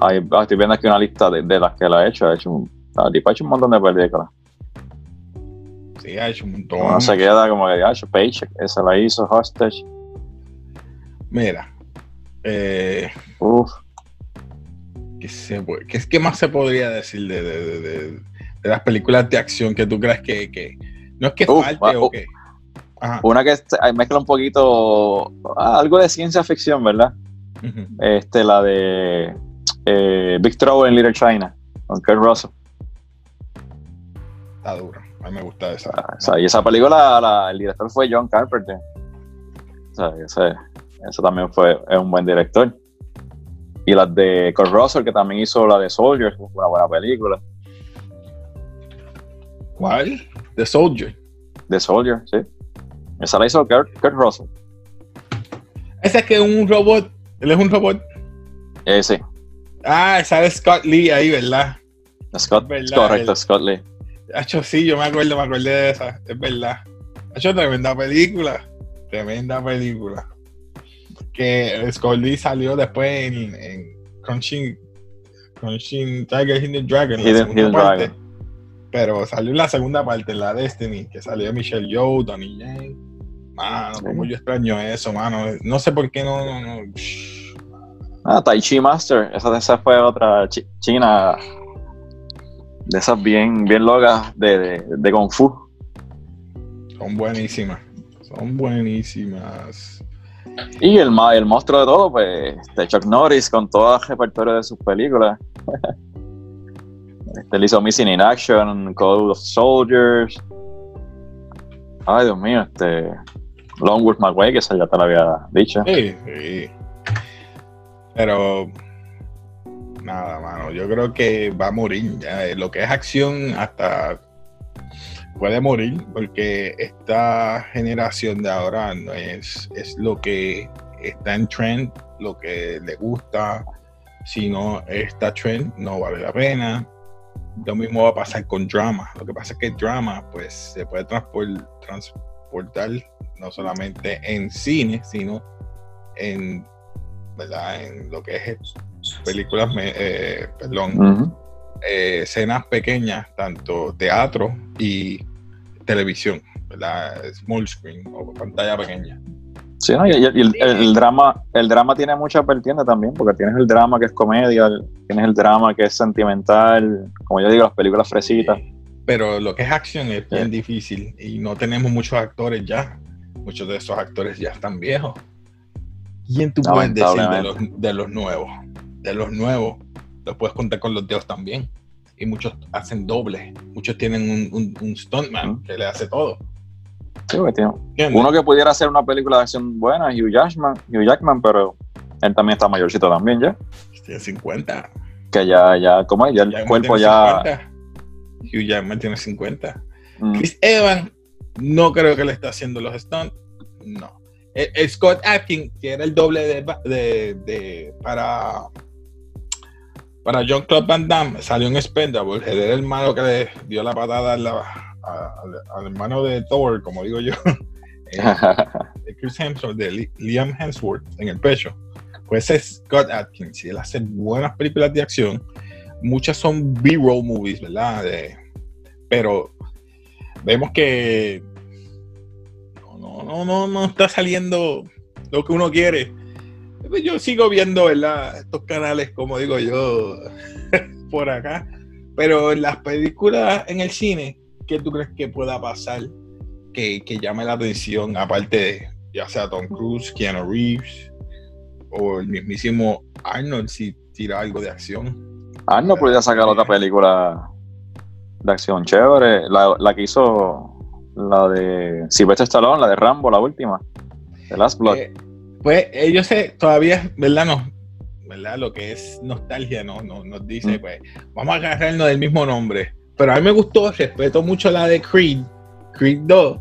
Ay, estoy viendo aquí una lista de, las que él ha hecho. Ha hecho un, ha hecho un montón de películas. Sí, ha hecho un montón. No se queda como que ha hecho Paycheck, esa la hizo, Hostage. Mira. Eh, ¿qué, más se podría decir de, las películas de acción que tú crees que, no es que falte o que... Una que mezcla un poquito ah, algo de ciencia ficción, ¿verdad? Este, la de eh, Big Trouble in Little China, con Kurt Russell. Está duro, a mí me gusta esa. Ah, y esa película, el director fue John Carpenter. O sea, ese, eso también fue un buen director. Y las de Kurt Russell, que también hizo la de Soldier, una buena película. ¿Cuál? The Soldier. The Soldier, sí. Esa la hizo Kurt, Russell. Ese es que es un robot. Él es un robot. Eh, sí. Ah, esa de Scott Lee ahí, ¿verdad? Scott, es correcto, Scott Lee. Hecho, sí, yo me acuerdo, me acuerdo de esa, es verdad. Ha hecho tremenda película. Tremenda película que Scully salió después en, en Tiger Hidden Dragon, la segunda parte. Pero salió en la segunda parte, la Destiny, que salió Michelle Yeoh, Donnie Yen. Mano, como yo extraño eso, mano. No sé por qué no. no, Ah, Tai Chi Master, esa, esa fue otra china de esas bien, bien locas de, de, de Kung Fu. Son buenísimas, son buenísimas. Y el, el monstruo de todo, pues, este Chuck Norris con todo el repertorio de sus películas. este, él hizo Missing in Action, Code of Soldiers. Ay, Dios mío, este. Longwood McWay, que esa ya te lo había dicho. Sí, sí. Pero. Nada, mano. Yo creo que va a morir. Ya. Lo que es acción, hasta puede morir porque esta generación de ahora no es, es lo que está en trend, lo que le gusta. Si no está trend, no vale la pena. Lo mismo va a pasar con drama. Lo que pasa es que drama, pues, se puede transportar no solamente en cine, sino en, ¿verdad? en lo que es películas, eh, perdón, eh, escenas pequeñas, tanto teatro y televisión, ¿verdad? Small screen o pantalla pequeña. Sí, y, el, drama, el drama tiene muchas vertientes también, porque tienes el drama que es comedia, tienes el drama que es sentimental, como yo digo, las películas fresitas. Pero lo que es acción es bien difícil y no tenemos muchos actores ya. Muchos de esos actores ya están viejos. ¿Quién tú puedes decir de los, de los nuevos? De los nuevos, los puedes contar con los dedos también. Y muchos hacen doble. Muchos tienen un, un, stuntman que le hace todo. Sí, Uno que pudiera hacer una película de acción buena Hugh Jackman, Hugh Jackman, pero él también está mayorcito también ya. Tiene 50. Que ya, ya, ¿cómo es? Ya el cuerpo ya. Hugh Jackman tiene 50. Mm. Chris Evans, no creo que le esté haciendo los stunts. No. El, Scott Atkins, que era el doble de, de, para para John Claude Van Damme salió en Spendable, era el malo que le dio la patada al hermano de Thor, como digo yo, de Chris Hemsworth, de Liam Hemsworth en el pecho. Pues es Scott Atkins y él hace buenas películas de acción. Muchas son B-roll movies, ¿verdad? pero vemos que no, no, no, no está saliendo lo que uno quiere yo sigo viendo, ¿verdad? Estos canales, como digo yo, por acá. Pero en las películas en el cine, ¿qué tú crees que pueda pasar que, llame la atención? Aparte de, ya sea Tom Cruise, Keanu Reeves, o el mismísimo Arnold, si tira algo de acción. Arnold podría sacar otra película de acción chévere. La, que hizo la de Sylvester Stallone, la de Rambo, la última. The Last Blood. Eh, pues ellos sé, todavía, ¿verdad? No, ¿verdad? Lo que es nostalgia no, nos dice, mm. pues, vamos a agarrarnos del mismo nombre. Pero a mí me gustó, respeto mucho la de Creed, Creed 2,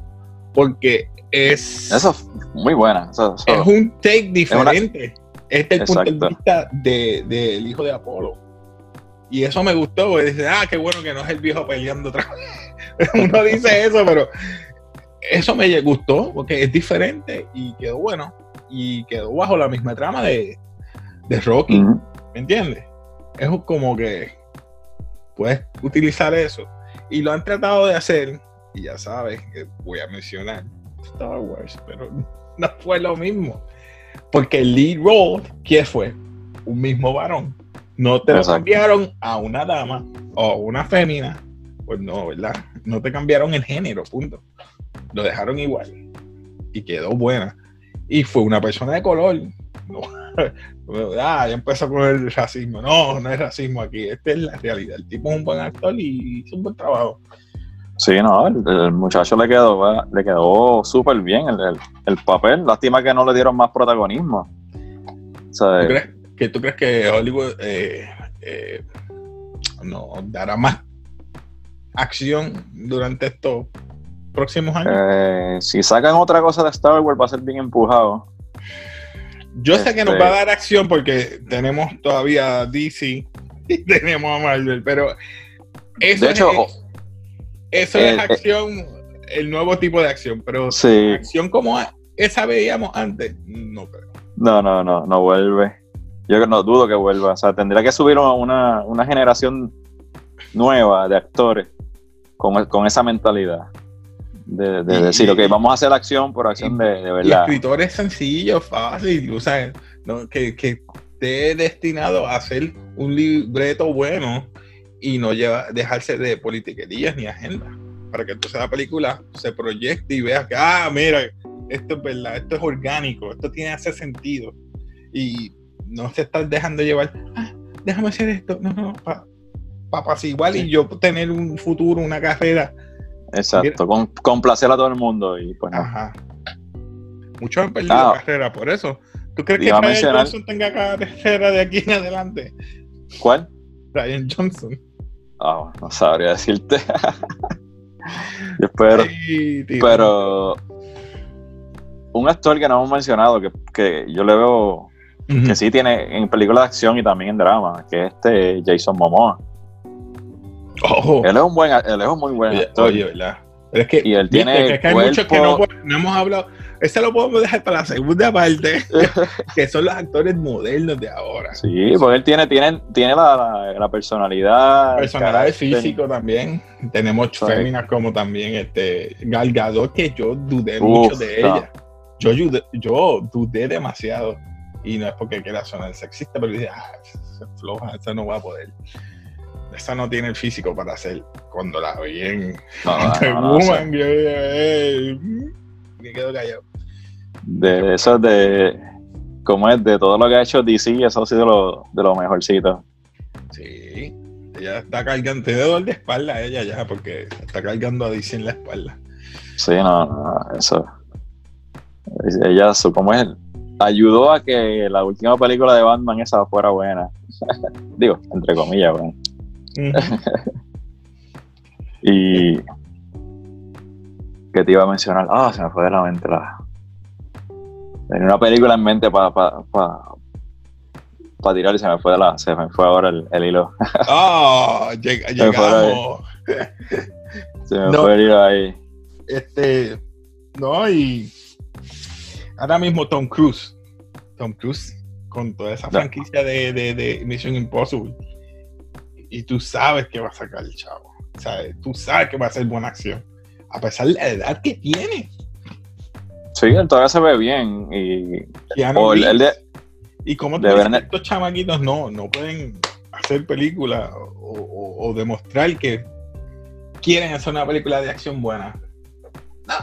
porque es... Eso es muy buena. es un take diferente. Este es el punto de vista del hijo de Apolo. Y eso me gustó, porque dice, ah, qué bueno que no es el viejo peleando otra vez. Uno dice eso, pero eso me gustó, porque es diferente y quedó bueno y quedó bajo la misma trama de, Rocky. ¿Me entiendes? Es como que puedes utilizar eso. Y lo han tratado de hacer, y ya sabes que voy a mencionar Star Wars, pero no fue lo mismo. Porque lead role, ¿quién fue? Un mismo varón. No te cambiaron a una dama o una fémina. Pues no, ¿verdad? No te cambiaron el género, punto. Lo dejaron igual. Y quedó buena y fue una persona de color. No, ah, ya empezó con el racismo. No, no es racismo aquí. Esta es la realidad. El tipo es un buen actor y hizo un buen trabajo. Sí, no, el, muchacho le quedó, le quedó súper bien el, papel. Lástima que no le dieron más protagonismo. ¿Tú, crees, que, ¿Tú crees que Hollywood eh, eh, no dará más acción durante estos próximos años? Eh, si sacan otra cosa de Star Wars va a ser bien empujado. Yo sé que nos va a este, dar acción porque tenemos todavía DC y tenemos a Marvel, pero eso de hecho, es, eso es eh, acción, el nuevo tipo de acción, pero acción como esa veíamos antes, no creo. No, no, no, no vuelve. Yo no dudo que vuelva. O sea, tendría que subir una, una generación nueva de actores con, con esa mentalidad de, decir, ok, vamos a hacer acción por acción de, de, verdad. Y escritores sencillos, fácil, o sea, que, que esté destinado a hacer un libreto bueno y no lleva, dejarse de politiquerías ni agenda. Para que entonces la película se proyecte y veas que, ah, mira, esto es verdad, esto es orgánico, esto tiene ese sentido. Y no se está dejando llevar, ah, déjame hacer esto, no, no, para pa, igual y yo tener un futuro, una carrera Exacto, con, complacer a todo el mundo y pues Ajá. Muchos han perdido ah. carrera por eso. ¿Tú crees que Ryan Johnson tenga carrera de aquí en adelante? ¿Cuál? Ryan Johnson. Ah, no sabría decirte. Yo espero. pero un actor que no hemos mencionado, que, que yo le veo que sí tiene en películas de acción y también en drama, que es este Jason Momoa. Oh. Él es un buen, él es un muy buen actor. oye, ¿verdad? Pero es que, Y él tiene es que hay muchos que no, no hemos hablado. Ese lo podemos dejar para la segunda parte, que son los actores modernos de ahora. Sí, porque él tiene, tiene, tiene la, la, la personalidad. el Personalidad carácter. físico también. Tenemos Sí. féminas como también este Gal Gadot, que yo dudé Uf, mucho de no. ella. Yo, dudé- yo dudé demasiado. Y no es porque quiera sonar sexista, pero dije, ah, es floja, esa no va a poder. Esa no tiene el físico para hacer. Cuando la vi en Woman, "Ey", me quedo callado. de eso de como es de todo lo que ha hecho DC, eso ha sido lo, de lo mejorcito. Sí, ella está cargando, tiene dolor de espalda ella ya, porque está cargando a DC en la espalda. Sí, no, no, eso. Ella, su, ¿cómo es? Ayudó a que la última película de Batman esa fuera buena. Digo, entre comillas, bueno. Y. ¿Qué te iba a mencionar? Ah, se me fue de la mente la. Tenía una película en mente para pa, pa, pa tirar y se me fue de la. Se me fue ahora el, el hilo. Ah, lleg- llegamos. Se me No. fue el hilo ahí. Este, no, y ahora mismo Tom Cruise. Tom Cruise, con toda esa No. franquicia de, de, de Mission Impossible. Y tú sabes que va a sacar el chavo. ¿sabes? Tú sabes que va a ser buena acción. A pesar de la edad que tiene. Sí, él todavía se ve bien. Y. O el, el de. Y como tú dices, estos chamaquitos no, no pueden hacer películas o, o- o demostrar que quieren hacer una película de acción buena. No,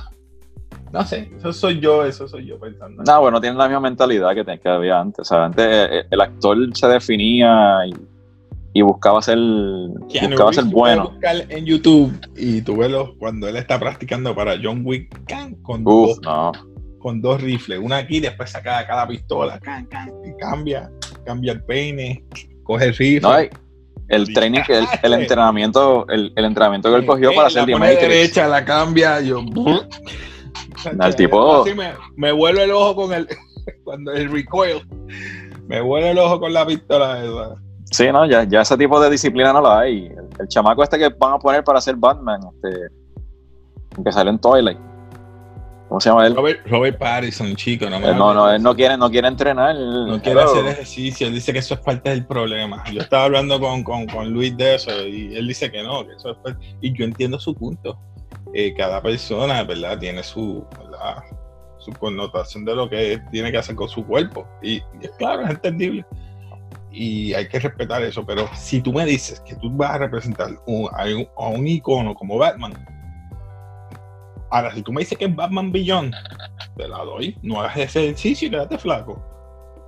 no sé, eso soy yo, eso soy yo pensando. No, bueno, tiene la misma mentalidad que, que había antes. O sea, antes eh, el actor se definía y, y buscaba ser, Keanu buscaba Reeves, ser bueno. buscar en YouTube y tú ves los- cuando él está practicando para John Wick can, con, Uf, dos, no. con dos rifles, una aquí, después saca cada pistola can, can, y cambia, cambia el peine, coge el rifle. No, hay- el training, el, el entrenamiento, el, el entrenamiento que él cogió para hacer la derecha, la cambia, yo. El tipo- Así me, me vuelve el ojo con el. Cuando el recoil. Me vuelve el ojo con la pistola. esa. Sí, no, ya, ya ese tipo de disciplina no la hay. El, el chamaco este que van a poner para hacer Batman, este, que sale en Twilight. ¿Cómo se llama él? Robert, Robert Pattinson, chico. No, me Él no, no, él no quiere, no quiere entrenar. No quiere hacer ejercicio. Él dice que eso es parte del problema. Yo estaba hablando con, con, con Luis de eso y él dice que no, que eso es parte- Y yo entiendo su punto. Eh, cada persona, ¿verdad? Tiene su, ¿verdad? su connotación de lo que tiene que hacer con su cuerpo. Y, y es claro, es entendible. Y hay que respetar eso. Pero si tú me dices que tú vas a representar un- a, un, a un icono como Batman, ahora si tú me dices que es Batman Beyond, te la doy. No hagas ese ejercicio y quédate flaco.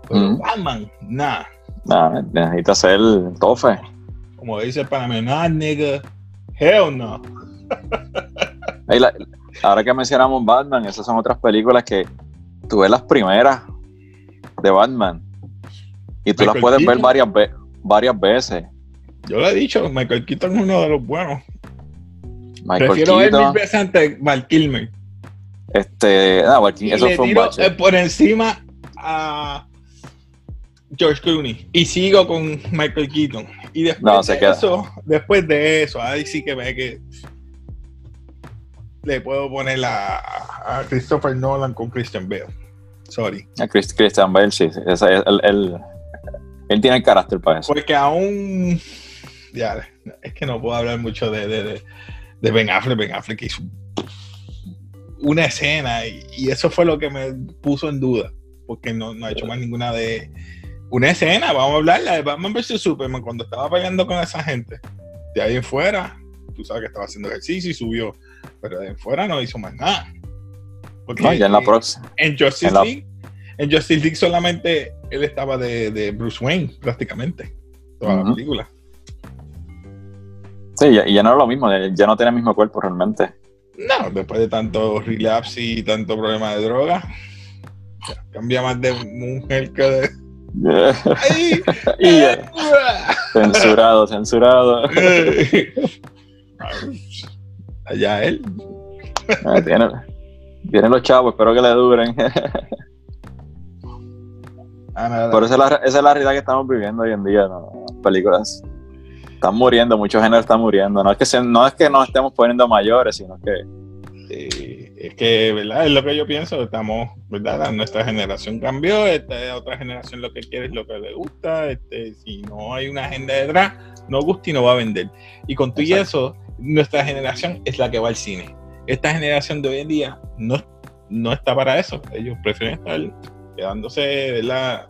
Pero Ujú. Batman, nada. Nah, necesita ser tofe. Como dice el panameño, nah, nigga. Hell no. La- ahora que mencionamos Batman, esas son otras películas que tú ves las primeras de Batman y tú las puedes ver varias, ve- varias veces. Yo lo he dicho, Michael Keaton es uno de los buenos. Michael Prefiero ver mil veces antes Val Kilmer. este, ah, Val Kilmer, Y eso le fue un bache. eh, por encima a George Clooney. Y sigo con Michael Keaton. Y después No, de queda. eso, después de eso, ahí sí que ve que le puedo poner a, a Christopher Nolan con Christian Bale. Sorry. A Chris- Christian Bale, sí, ese- él, él- tiene el carácter para eso. Porque aún. Ya, es que no puedo hablar mucho de, de, de- de Ben Affleck. Ben Affleck hizo una escena y, y eso fue lo que me puso en duda. Porque no, no ha hecho más ninguna de. Una escena, vamos a hablar, la de Batman vs Superman, cuando estaba peleando con esa gente. De ahí en fuera, tú sabes que estaba haciendo ejercicio y subió. Pero de ahí en fuera no hizo más nada. Porque No, ya en la próxima. en Justice En la- League, en Justice League solamente él estaba de, de Bruce Wayne, prácticamente. Toda la película. Sí, y ya no es lo mismo, ya no tiene el mismo cuerpo realmente. No, después de tanto relapse y tanto problema de droga, ya, cambia más de mujer que de. ¡Ay! y ya, censurado, censurado. Allá él. Ah, tiene- los chavos, espero que le duren. Ah, Pero esa es, la, esa es la realidad que estamos viviendo hoy en día, ¿no? Las películas están muriendo, muchos géneros están muriendo. No es que, se- no es que nos estemos poniendo mayores, sino que Sí, es que, ¿verdad? Es lo que yo pienso. Estamos, ¿verdad? Nuestra generación cambió. Esta otra generación lo que quiere es lo que le gusta. Este, si no hay una agenda detrás, no gusta y no va a vender. Y con todo eso, nuestra generación es la que va al cine. Esta generación de hoy en día no, no está para eso. Ellos prefieren estar quedándose, ¿verdad?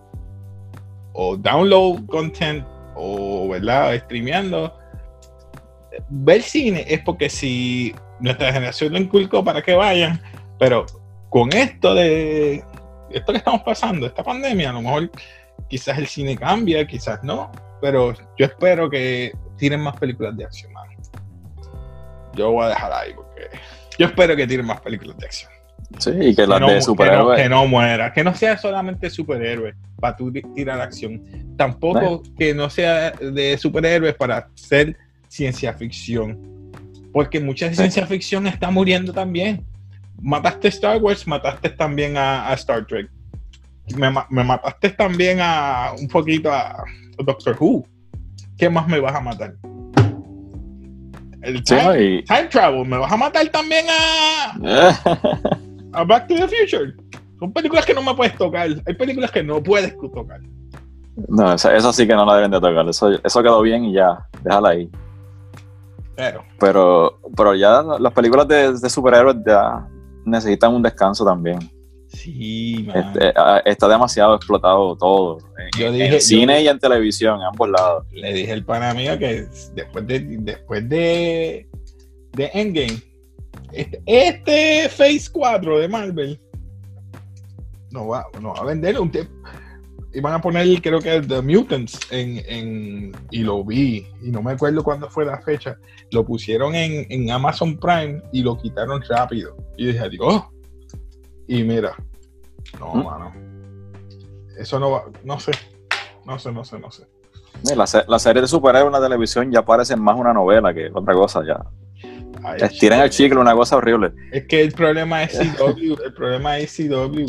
O download content o, ¿verdad? Streameando. Ver cine es porque si nuestra generación lo inculcó para que vayan, pero con esto de esto que estamos pasando, esta pandemia, a lo mejor quizás el cine cambia, quizás no, pero yo espero que tiren más películas de acción. Yo voy a dejar ahí porque yo espero que tiren más películas de acción. Sí, y que las que, no, de que no- superhéroes. que no muera, que no sea solamente superhéroes para tú ti- tirar acción, tampoco que no sea de superhéroes para hacer ciencia ficción, porque mucha Sí. ciencia ficción está muriendo también. Mataste Star Wars, mataste también a, a Star Trek, me, ma- me mataste también a un poquito a Doctor Who. ¿Qué más me vas a matar? El time, time Travel, me vas a matar también a, a Back to the Future. Son películas que no me puedes tocar. Hay películas que no puedes tocar. no, eso, eso sí que no la deben de tocar. Eso, eso quedó bien y ya, déjala ahí. Pero, Pero, pero ya las películas de, de superhéroes ya necesitan un descanso también. sí. Este, ah, está demasiado explotado todo. En, Yo en dije- cine y en televisión, en ambos lados. Le dije al pana mío que después de, después de, de Endgame, este, este Phase 4 de Marvel no va, no va a vender un tiempo. Iban a poner, creo que The Mutants en, en- y lo vi, y no me acuerdo cuándo fue la fecha. Lo pusieron en, en Amazon Prime y lo quitaron rápido. Y dije, Dios. Y mira, no, ¿Mm? mano. Eso no va, no sé, no sé, no sé, no sé. La, la serie de superhéroes en la televisión ya parece más una novela que otra cosa ya. Ay, Estiran el chicle, una cosa horrible. Es que el problema es CW, el problema es CW.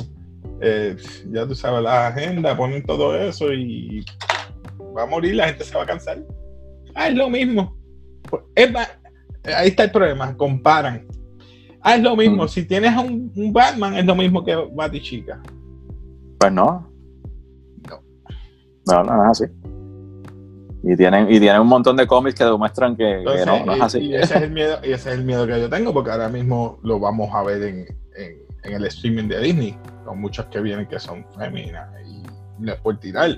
Eh, ya tú sabes, la agenda, ponen todo eso y va a morir, la gente se va a cansar. Ah, es lo mismo. Es ahí está el problema, comparan. Ah, es lo mismo, Mm. si tienes un, un Batman, es lo mismo que Batichica. Pues no. No. No, no, no es así. Y tienen, y tienen un montón de cómics que demuestran que, no, no es así. y ese es el miedo, y ese es el miedo que yo tengo, porque ahora mismo lo vamos a ver en, en- en el streaming de Disney, con muchos que vienen que son féminas, y no es por tirar,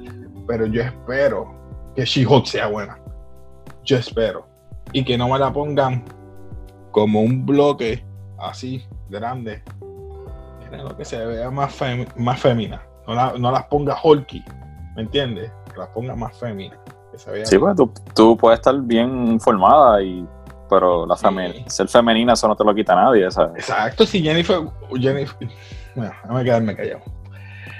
pero yo espero que She-Hulk sea buena. Yo espero. Y que no me la pongan como un bloque así, grande. Lo que se vea más, fem- más femina. No, la- no las ponga Hulky, ¿me entiendes? Que las ponga más femina. Que Sí, pues tú, tú puedes estar bien informada, y, pero la Sí. femi- ser femenina eso no te lo quita nadie. ¿sabes? Exacto, si Jennifer. Jennifer bueno, déjame quedarme callado.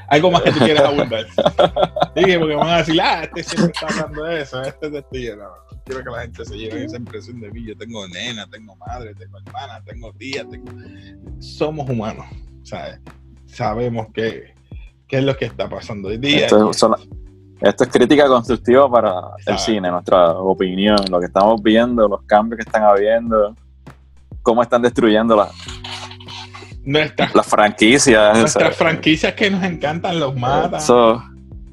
Algo más que tú quieras abundar. Dije, porque van a decir, ah, este siempre está hablando de eso, este es. No, no quiero que la gente se lleve esa impresión de mí. Yo tengo nena, tengo madre, tengo hermana, tengo tía, tengo... somos humanos. ¿sabes? Sabemos qué, qué es lo que está pasando hoy día. Esto es crítica constructiva para el cine, nuestra opinión, lo que estamos viendo, los cambios que están habiendo, cómo están destruyendo las Nuestras, las franquicias. nuestras ¿sabes? franquicias que nos encantan los matan.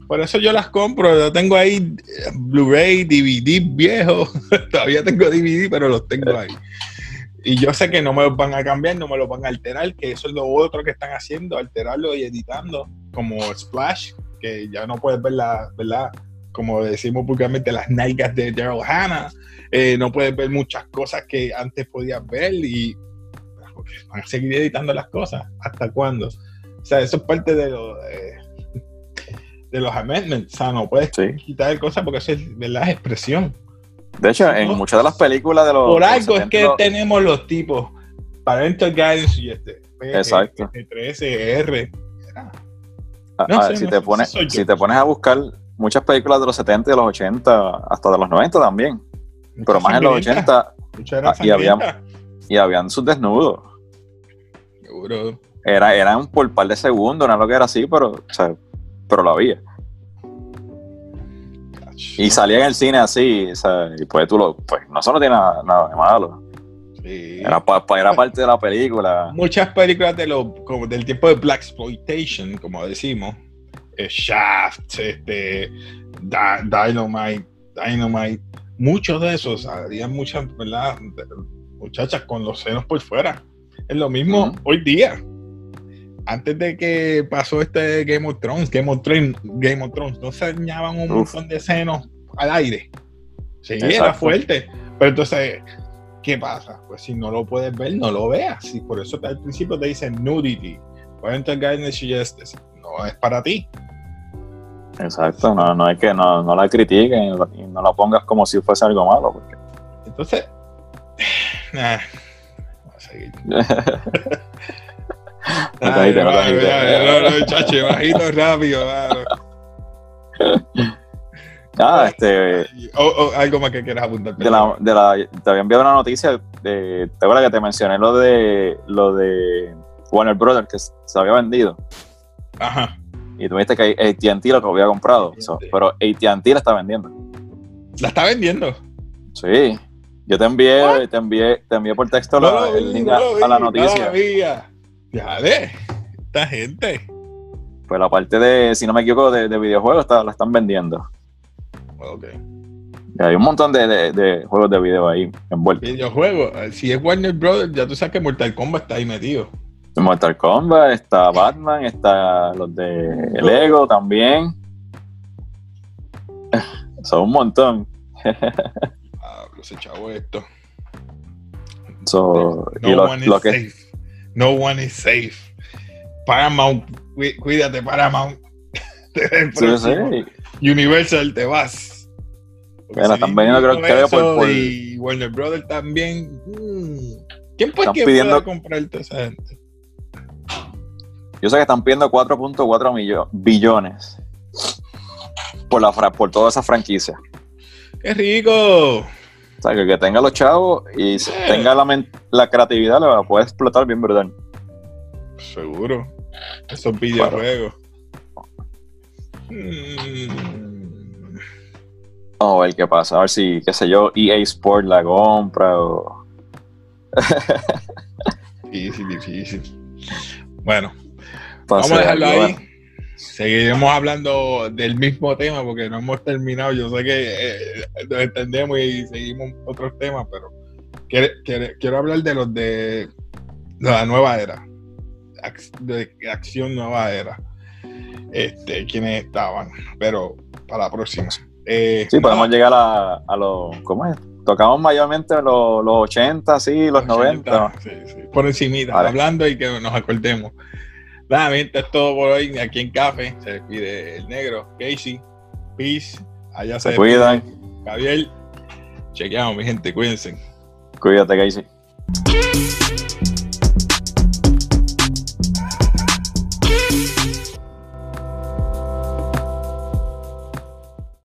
Por eso yo las compro. Yo tengo ahí eh, Blu-ray, DVD viejo. Todavía tengo DVD, pero los tengo ahí. Y yo sé que no me los van a cambiar, no me los van a alterar, que eso es lo otro que están haciendo, alterarlo y editando, como Splash, que ya no puedes ver la, ¿verdad? Como decimos vulgarmente, las nalgas de Daryl Hannah. Eh, no puedes ver muchas cosas que antes podías ver y van a seguir editando las cosas. ¿Hasta cuándo? O sea, eso es parte de lo de, de los amendments. O sea, no puedes Sí. quitar cosas porque eso es, ¿verdad? Es expresión. De hecho, en muchas de las películas de los. Por algo es 70, que los- tenemos los tipos Parental Guidance y este. Exacto. 13 R. a- no a- sé, si, te pones, si te pones a buscar muchas películas de los 70 y de los 80, hasta de los 90 también, pero más en los 80, Muchas eran Ah, y había- sangrientas. y habían sus desnudos. Seguro. Era, eran por un par de segundos, no es lo que era así, pero, o sea, pero lo había. Y salía en el cine así, o sea, y pues tú lo, pues no solo tiene nada, nada de malo. Sí. Era, pa- pa- era parte de la película. Muchas películas de lo, como del tiempo de Black Exploitation, como decimos, eh, Shaft, este, Dynamite, Dynamite, muchos de esos, había muchas, ¿verdad? Muchachas con los senos por fuera. Es lo mismo hoy día. Antes de que pasó este Game of Thrones, Game of Thrones, Game of Thrones, no se dañaban un Uf. montón de senos al aire. Sí, era fuerte. Pero entonces, ¿qué pasa? Pues si no lo puedes ver, no lo veas. Y por eso al principio te dicen nudity. Parental guidance suggests. No es para ti. Exacto, no, no es que no, no la critiquen y no la pongas como si fuese algo malo. Porque... Entonces, nah, voy a seguir. Ay, chacho, bajito rápido, mano. Ah, este, O- o algo más que quieras apuntar. de la, de la, te había enviado una noticia, de, ¿te acuerdas que te mencioné lo de lo de Warner Brothers que se había vendido? Ajá. Y tú viste que AT&T lo que había comprado, so, pero AT&T la está vendiendo. La está vendiendo. Sí, yo te envié, te envié, te envié por texto la- No vi, el link no a, lo vi, a la no noticia. veía. Ya de. Esta gente. Pues la parte de, si no me equivoco, de, de videojuegos está- la están vendiendo. Ok. Hay un montón de, de- de juegos de video ahí envueltos. Videojuego. eh, Si es Warner Brothers, ya tú sabes que Mortal Kombat está ahí metido. Mortal Kombat, está Batman, está los de Lego también. Son un montón. Ah, los chavo esto. So, y No lo, one is lo que, safe. No one is safe. Paramount, cuí- cuídate, Paramount. Sí, sí, Universal, te vas. Porque la si están vendiendo, creo- creo que por- por- Y Warner Brothers también. mm, ¿Quién puede, quién pidiendo- puede comprar toda esa gente? yo sé que están pidiendo 4.4 millo- billones por, la, fra- por toda esa franquicia. ¡Qué rico! O sea, que, que tenga los chavos y Sí. tenga la, la creatividad, la puede explotar bien brutal. Seguro. Esos videojuegos. Vamos a ver qué pasa. A ver si, qué sé yo, EA Sport la compra o. difícil, difícil. Bueno, pase vamos a dejarlo algo, ahí. bueno. Seguiremos hablando del mismo tema porque no hemos terminado. Yo sé que eh, entendemos y seguimos otros temas, pero quiero, quiero- quiero hablar de los de la nueva era. De acción nueva era. Este, quienes estaban, pero para la próxima. Eh, Sí, podemos no, llegar a, a los. ¿Cómo es? Tocamos mayormente los, los 80, sí, los 90. Sí, sí, por encimita, Vale. hablando y que nos acordemos. Nada, gente, es todo por hoy aquí en Café. Se despide el negro, Casey, Peace. Allá se, Se cuidan. Javier. Chequeamos, mi gente, cuídense. Cuídate, Casey.